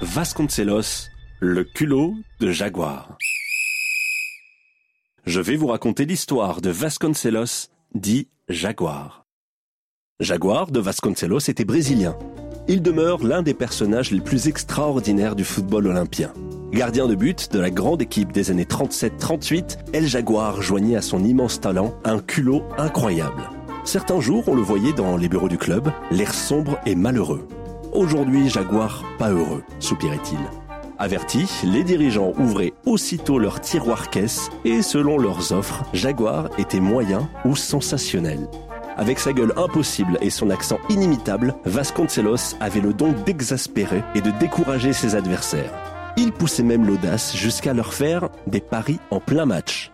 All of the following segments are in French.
Vasconcelos, le culot de Jaguar. Je vais vous raconter l'histoire de Vasconcelos, dit Jaguar. Jaguar de Vasconcelos était brésilien. Il demeure l'un des personnages les plus extraordinaires du football olympien. Gardien de but de la grande équipe des années 37-38, El Jaguar joignait à son immense talent un culot incroyable. Certains jours, on le voyait dans les bureaux du club, l'air sombre et malheureux. Aujourd'hui, Jaguar pas heureux, soupirait-il. Avertis, les dirigeants ouvraient aussitôt leurs tiroirs caisses et selon leurs offres, Jaguar était moyen ou sensationnel. Avec sa gueule impossible et son accent inimitable, Vasconcelos avait le don d'exaspérer et de décourager ses adversaires. Il poussait même l'audace jusqu'à leur faire des paris en plein match.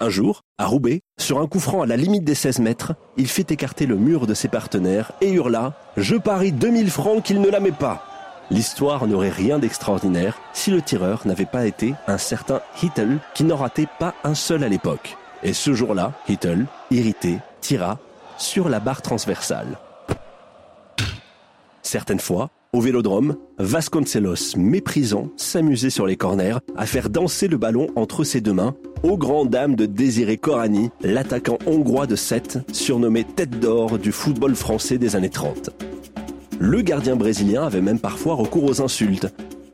Un jour, à Roubaix, sur un coup franc à la limite des 16 mètres, il fit écarter le mur de ses partenaires et hurla ⁇ Je parie 2000 francs qu'il ne la met pas !⁇ L'histoire n'aurait rien d'extraordinaire si le tireur n'avait pas été un certain Hittel qui n'en ratait pas un seul à l'époque. Et ce jour-là, Hittel, irrité, tira sur la barre transversale. Certaines fois, au vélodrome, Vasconcelos, méprisant, s'amusait sur les corners à faire danser le ballon entre ses deux mains, aux grandes dames de Désiré Corani, l'attaquant hongrois de 7, surnommé tête d'or du football français des années 30. Le gardien brésilien avait même parfois recours aux insultes.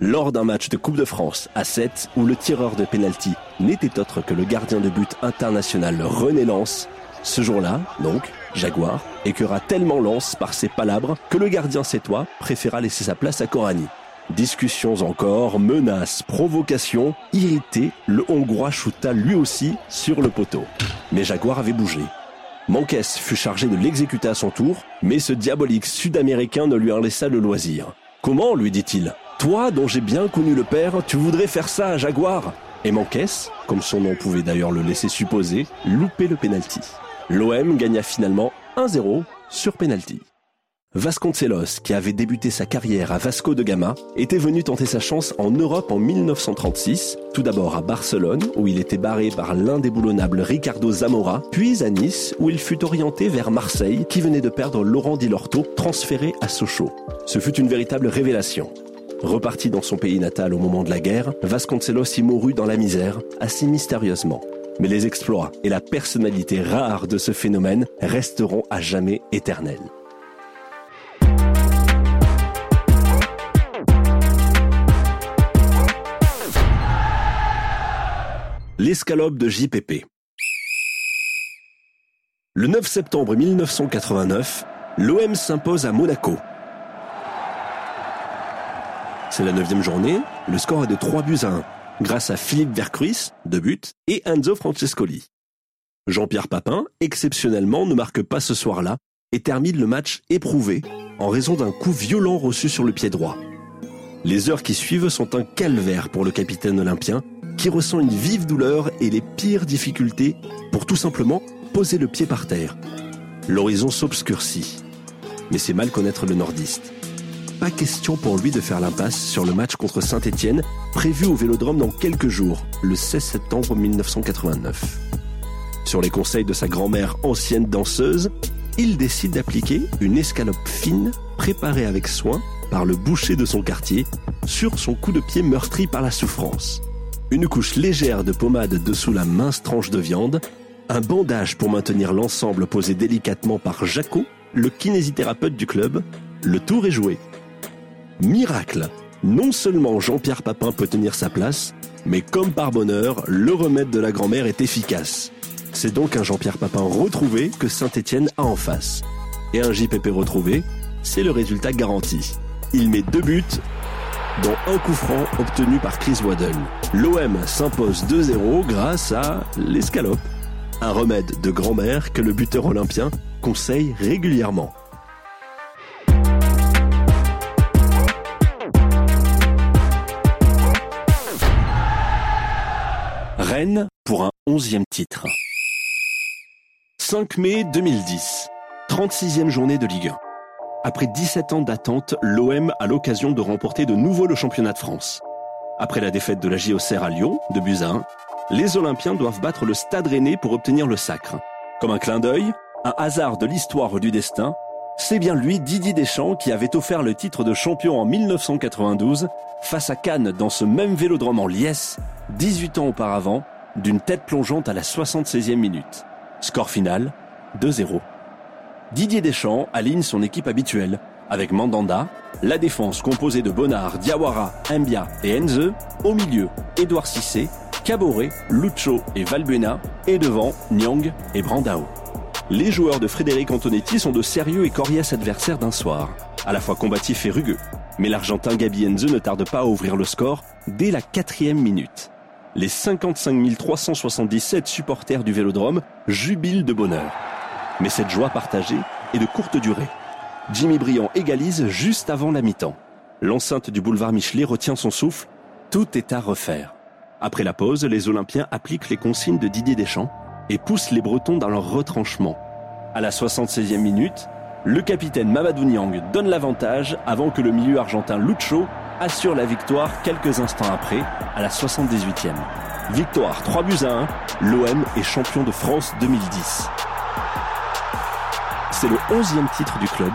Lors d'un match de Coupe de France à 7, où le tireur de pénalty n'était autre que le gardien de but international René Lance, ce jour-là, donc, Jaguar écœura tellement Lance par ses palabres que le gardien sétois préféra laisser sa place à Corani. Discussions encore, menaces, provocations, irrité, le Hongrois shoota lui aussi sur le poteau. Mais Jaguar avait bougé. Manques fut chargé de l'exécuter à son tour, mais ce diabolique sud-américain ne lui en laissa le loisir. Comment lui dit-il Toi, dont j'ai bien connu le père, tu voudrais faire ça à Jaguar? Et Manques, comme son nom pouvait d'ailleurs le laisser supposer, loupait le penalty. L'OM gagna finalement 1-0 sur penalty. Vasconcelos, qui avait débuté sa carrière à Vasco de Gama, était venu tenter sa chance en Europe en 1936, tout d'abord à Barcelone, où il était barré par l'indéboulonnable Ricardo Zamora, puis à Nice, où il fut orienté vers Marseille, qui venait de perdre Laurent Di Lorto, transféré à Sochaux. Ce fut une véritable révélation. Reparti dans son pays natal au moment de la guerre, Vasconcelos y mourut dans la misère, assez mystérieusement. Mais les exploits et la personnalité rare de ce phénomène resteront à jamais éternels. L'escalope de JPP. Le 9 septembre 1989, l'OM s'impose à Monaco. C'est la neuvième journée, le score est de 3 buts à 1, grâce à Philippe Vercruis, de but, et Enzo Francescoli. Jean-Pierre Papin, exceptionnellement, ne marque pas ce soir-là et termine le match éprouvé en raison d'un coup violent reçu sur le pied droit. Les heures qui suivent sont un calvaire pour le capitaine olympien qui ressent une vive douleur et les pires difficultés pour tout simplement poser le pied par terre. L'horizon s'obscurcit. Mais c'est mal connaître le nordiste. Pas question pour lui de faire l'impasse sur le match contre Saint-Étienne, prévu au Vélodrome dans quelques jours, le 16 septembre 1989. Sur les conseils de sa grand-mère ancienne danseuse, il décide d'appliquer une escalope fine préparée avec soin par le boucher de son quartier sur son coup de pied meurtri par la souffrance une couche légère de pommade dessous la mince tranche de viande, un bandage pour maintenir l'ensemble posé délicatement par Jaco, le kinésithérapeute du club, le tour est joué. Miracle Non seulement Jean-Pierre Papin peut tenir sa place, mais comme par bonheur, le remède de la grand-mère est efficace. C'est donc un Jean-Pierre Papin retrouvé que Saint-Étienne a en face. Et un JPP retrouvé, c'est le résultat garanti. Il met deux buts dont un coup franc obtenu par Chris Waddle. L'OM s'impose 2-0 grâce à l'escalope, un remède de grand-mère que le buteur olympien conseille régulièrement. Rennes pour un onzième titre. 5 mai 2010, 36e journée de Ligue 1. Après 17 ans d'attente, l'OM a l'occasion de remporter de nouveau le championnat de France. Après la défaite de la JOCR à Lyon, de buts à 1, les Olympiens doivent battre le Stade Rennais pour obtenir le sacre. Comme un clin d'œil, un hasard de l'histoire du destin, c'est bien lui, Didier Deschamps, qui avait offert le titre de champion en 1992 face à Cannes dans ce même vélodrome en liesse, 18 ans auparavant, d'une tête plongeante à la 76e minute. Score final, 2-0. Didier Deschamps aligne son équipe habituelle, avec Mandanda, la défense composée de Bonnard, Diawara, Mbia et Enze, au milieu, Édouard Cissé, Caboret, Lucho et Valbuena, et devant, Nyang et Brandao. Les joueurs de Frédéric Antonetti sont de sérieux et coriaces adversaires d'un soir, à la fois combatifs et rugueux. Mais l'Argentin Gabi Enze ne tarde pas à ouvrir le score dès la quatrième minute. Les 55 377 supporters du Vélodrome jubilent de bonheur. Mais cette joie partagée est de courte durée. Jimmy Briand égalise juste avant la mi-temps. L'enceinte du boulevard Michelet retient son souffle. Tout est à refaire. Après la pause, les Olympiens appliquent les consignes de Didier Deschamps et poussent les Bretons dans leur retranchement. À la 76e minute, le capitaine Mamadou Niang donne l'avantage avant que le milieu argentin Lucho assure la victoire quelques instants après, à la 78e. Victoire 3 buts à 1, l'OM est champion de France 2010. C'est le 11e titre du club.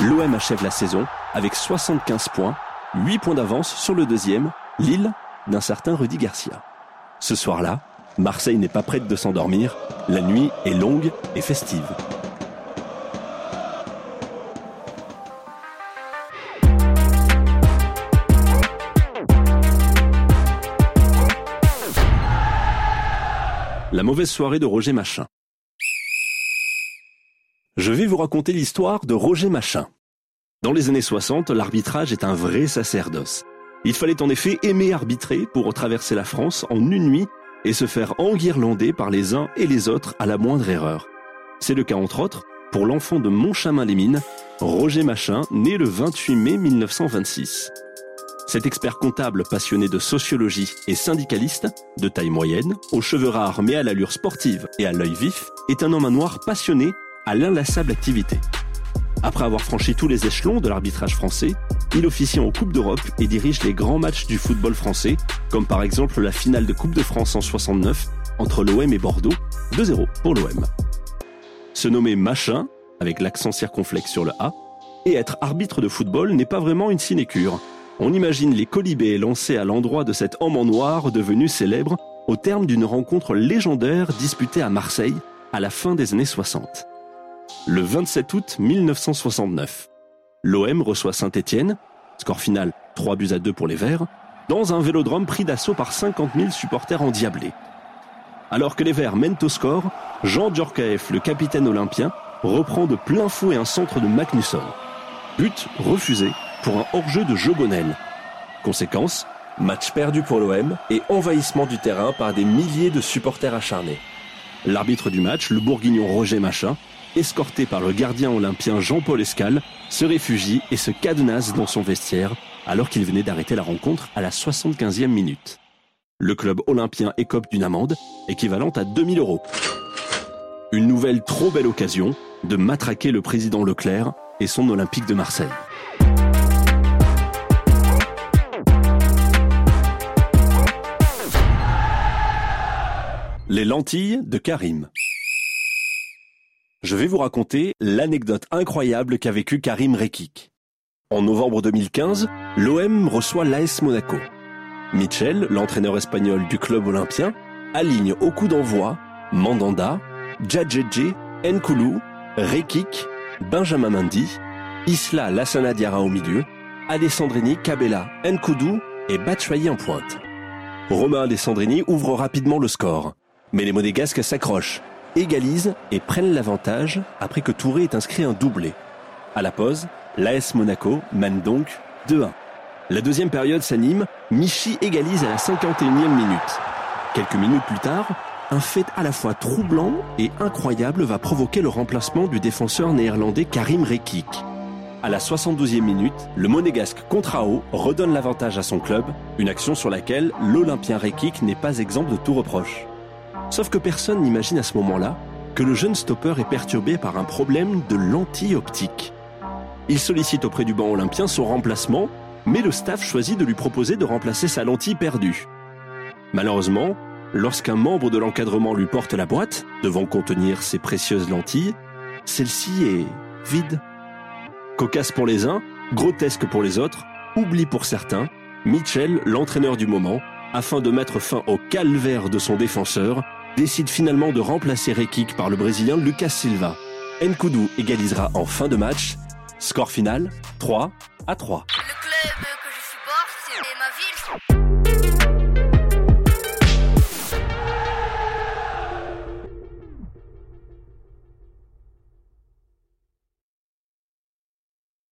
L'OM achève la saison avec 75 points, 8 points d'avance sur le deuxième, Lille, d'un certain Rudy Garcia. Ce soir-là, Marseille n'est pas prête de s'endormir, la nuit est longue et festive. La mauvaise soirée de Roger Machin. Je vais vous raconter l'histoire de Roger Machin. Dans les années 60, l'arbitrage est un vrai sacerdoce. Il fallait en effet aimer arbitrer pour traverser la France en une nuit et se faire enguirlander par les uns et les autres à la moindre erreur. C'est le cas entre autres pour l'enfant de Montchamin-les-Mines, Roger Machin, né le 28 mai 1926. Cet expert comptable passionné de sociologie et syndicaliste, de taille moyenne, aux cheveux rares mais à l'allure sportive et à l'œil vif, est un homme à noir passionné à l'inlassable activité. Après avoir franchi tous les échelons de l'arbitrage français, il officie en Coupe d'Europe et dirige les grands matchs du football français, comme par exemple la finale de Coupe de France en 69 entre l'OM et Bordeaux, 2-0 pour l'OM. Se nommer machin, avec l'accent circonflexe sur le A, et être arbitre de football n'est pas vraiment une sinécure. On imagine les colibés lancés à l'endroit de cet homme en noir devenu célèbre au terme d'une rencontre légendaire disputée à Marseille à la fin des années 60 le 27 août 1969. L'OM reçoit Saint-Étienne, score final 3 buts à 2 pour les Verts, dans un vélodrome pris d'assaut par 50 000 supporters endiablés. Alors que les Verts mènent au score, Jean Djorkaeff, le capitaine olympien, reprend de plein fouet un centre de Magnusson. But refusé pour un hors-jeu de Jobonel. Conséquence, match perdu pour l'OM et envahissement du terrain par des milliers de supporters acharnés. L'arbitre du match, le bourguignon Roger Machin, escorté par le gardien olympien Jean-Paul Escal, se réfugie et se cadenasse dans son vestiaire alors qu'il venait d'arrêter la rencontre à la 75e minute. Le club olympien écope d'une amende équivalente à 2000 euros. Une nouvelle trop belle occasion de matraquer le président Leclerc et son Olympique de Marseille. Les lentilles de Karim je vais vous raconter l'anecdote incroyable qu'a vécu Karim Rekik. En novembre 2015, l'OM reçoit l'AS Monaco. Mitchell, l'entraîneur espagnol du club olympien, aligne au coup d'envoi Mandanda, Djadjedje, Nkoulou, Rekik, Benjamin Mendy, Isla Lassana Diarra au milieu, Alessandrini, Cabella, Nkoudou et Batshuayi en pointe. Romain Alessandrini ouvre rapidement le score, mais les Monégasques s'accrochent égalisent et prennent l'avantage après que Touré ait inscrit un doublé. À la pause, l'AS Monaco mène donc 2-1. La deuxième période s'anime, Michi égalise à la 51e minute. Quelques minutes plus tard, un fait à la fois troublant et incroyable va provoquer le remplacement du défenseur néerlandais Karim Rekik. À la 72e minute, le monégasque Contrao redonne l'avantage à son club, une action sur laquelle l'Olympien Rekik n'est pas exempt de tout reproche. Sauf que personne n'imagine à ce moment-là que le jeune stopper est perturbé par un problème de lentille optique. Il sollicite auprès du banc olympien son remplacement, mais le staff choisit de lui proposer de remplacer sa lentille perdue. Malheureusement, lorsqu'un membre de l'encadrement lui porte la boîte, devant contenir ses précieuses lentilles, celle-ci est vide. Cocasse pour les uns, grotesque pour les autres, oubli pour certains, Mitchell, l'entraîneur du moment, afin de mettre fin au calvaire de son défenseur, décide finalement de remplacer Rekik par le Brésilien Lucas Silva. Nkoudou égalisera en fin de match. Score final 3 à 3.